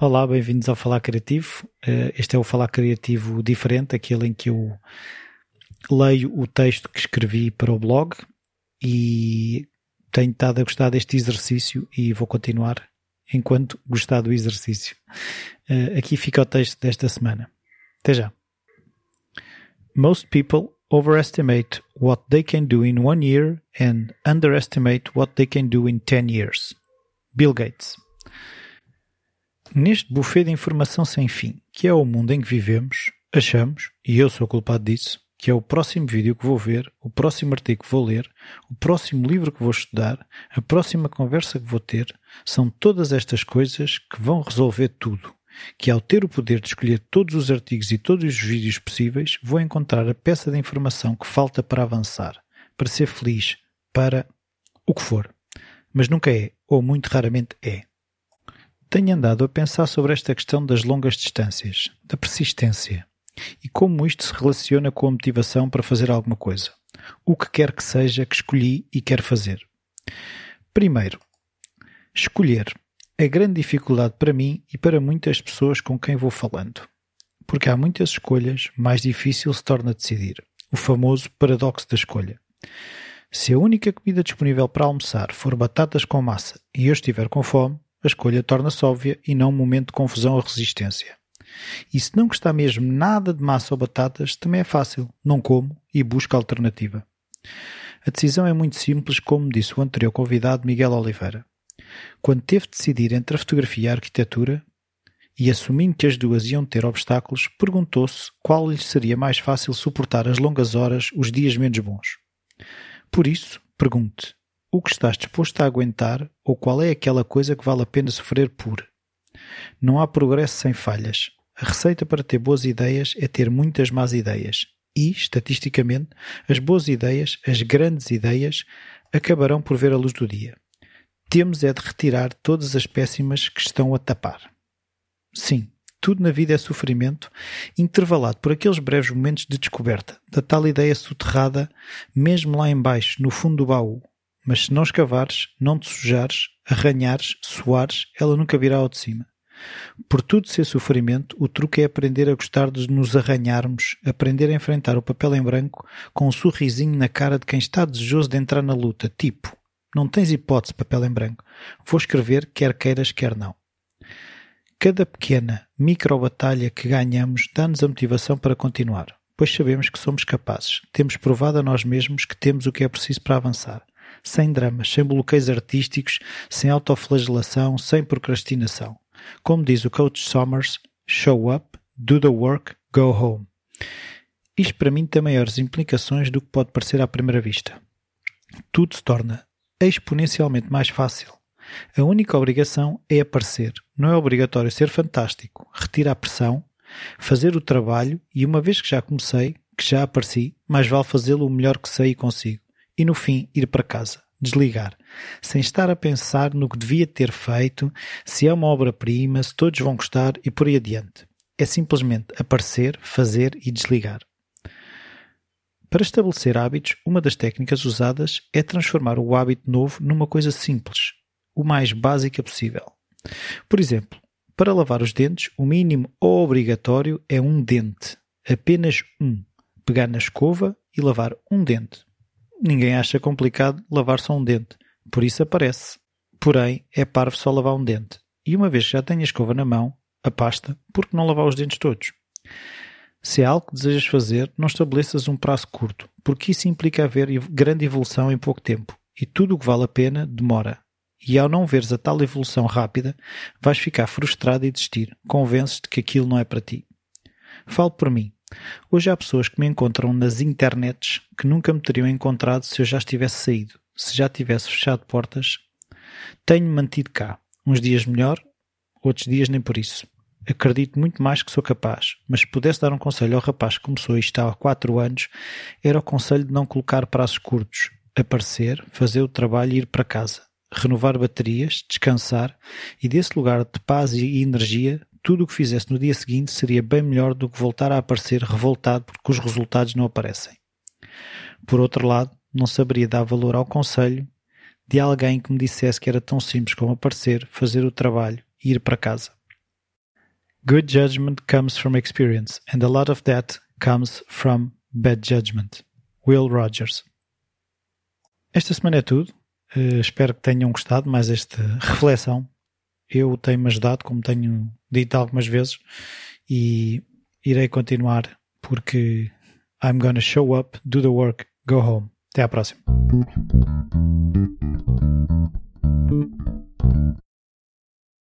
Olá, bem-vindos ao Falar Criativo. Eh, este é o Falar Criativo diferente, aquele em que eu leio o texto que escrevi para o blog e tenho estado a gostar deste exercício e vou continuar enquanto gostar do exercício. Eh, aqui fica o texto desta semana. Até já. Most people overestimate what they can do in one year and underestimate what they can do in 10 years. Bill Gates. Neste buffet de informação sem fim, que é o mundo em que vivemos, achamos, e eu sou culpado disso, que é o próximo vídeo que vou ver, o próximo artigo que vou ler, o próximo livro que vou estudar, a próxima conversa que vou ter, são todas estas coisas que vão resolver tudo. Que ao ter o poder de escolher todos os artigos e todos os vídeos possíveis, vou encontrar a peça de informação que falta para avançar, para ser feliz, para o que for. Mas nunca é, ou muito raramente é. Tenho andado a pensar sobre esta questão das longas distâncias, da persistência, e como isto se relaciona com a motivação para fazer alguma coisa. O que quer que seja que escolhi e quero fazer. Primeiro, escolher. A grande dificuldade para mim e para muitas pessoas com quem vou falando. Porque há muitas escolhas, mais difícil se torna decidir. O famoso paradoxo da escolha. Se a única comida disponível para almoçar for batatas com massa e eu estiver com fome, a escolha torna-se óbvia e não um momento de confusão ou resistência. E se não gostar mesmo nada de massa ou batatas, também é fácil, não como e busco alternativa. A decisão é muito simples, como disse o anterior convidado Miguel Oliveira. Quando teve de decidir entre a fotografia e a arquitetura, e assumindo que as duas iam ter obstáculos, perguntou-se qual lhe seria mais fácil suportar as longas horas, os dias menos bons. Por isso, pergunte: o que estás disposto a aguentar ou qual é aquela coisa que vale a pena sofrer por. Não há progresso sem falhas. A receita para ter boas ideias é ter muitas más ideias. E, estatisticamente, as boas ideias, as grandes ideias, acabarão por ver a luz do dia. Temos é de retirar todas as péssimas que estão a tapar. Sim, tudo na vida é sofrimento, intervalado por aqueles breves momentos de descoberta, da tal ideia soterrada, mesmo lá embaixo, no fundo do baú, mas se não escavares, não te sujares, arranhares, suares, ela nunca virá ao de cima. Por tudo ser sofrimento, o truque é aprender a gostar de nos arranharmos, aprender a enfrentar o papel em branco com um sorrisinho na cara de quem está desejoso de entrar na luta, tipo, não tens hipótese, papel em branco. Vou escrever quer queiras, quer não. Cada pequena, micro batalha que ganhamos dá-nos a motivação para continuar, pois sabemos que somos capazes, temos provado a nós mesmos que temos o que é preciso para avançar sem dramas, sem bloqueios artísticos, sem autoflagelação, sem procrastinação. Como diz o coach Somers, show up, do the work, go home. Isto para mim tem maiores implicações do que pode parecer à primeira vista. Tudo se torna exponencialmente mais fácil. A única obrigação é aparecer. Não é obrigatório ser fantástico. Retira a pressão, fazer o trabalho e uma vez que já comecei, que já apareci, mais vale fazê-lo o melhor que sei e consigo e no fim ir para casa, desligar, sem estar a pensar no que devia ter feito, se é uma obra-prima, se todos vão gostar e por aí adiante. É simplesmente aparecer, fazer e desligar. Para estabelecer hábitos, uma das técnicas usadas é transformar o hábito novo numa coisa simples, o mais básica possível. Por exemplo, para lavar os dentes, o mínimo obrigatório é um dente. Apenas um. Pegar na escova e lavar um dente ninguém acha complicado lavar só um dente, por isso aparece. Porém, é parvo só lavar um dente. E uma vez que já tenho a escova na mão, a pasta, por que não lavar os dentes todos? Se é algo que desejas fazer, não estabeleças um prazo curto, porque isso implica haver grande evolução em pouco tempo. E tudo o que vale a pena demora. E ao não veres a tal evolução rápida, vais ficar frustrado e desistir. Convences-te que aquilo não é para ti. Falo por mim. Hoje há pessoas que me encontram nas internets que nunca me teriam encontrado se eu já estivesse saído, se já tivesse fechado portas. Tenho-me mantido cá. Uns dias melhor, outros dias nem por isso. Acredito muito mais que sou capaz, mas se pudesse dar um conselho ao rapaz que começou isto há quatro anos, era o conselho de não colocar prazos curtos, aparecer, fazer o trabalho e ir para casa, renovar baterias, descansar e desse lugar de paz e energia tudo o que fizesse no dia seguinte seria bem melhor do que voltar a aparecer revoltado porque os resultados não aparecem. Por outro lado, não saberia dar valor ao conselho de alguém que me dissesse que era tão simples como aparecer, fazer o trabalho e ir para casa. Good judgment comes from experience, and a lot of that comes from bad judgment. Will Rogers. Esta semana é tudo. Uh, espero que tenham gostado mais esta reflexão. Eu tenho-me ajudado, como tenho dito algumas vezes, e irei continuar porque I'm gonna show up, do the work, go home. Até à próxima.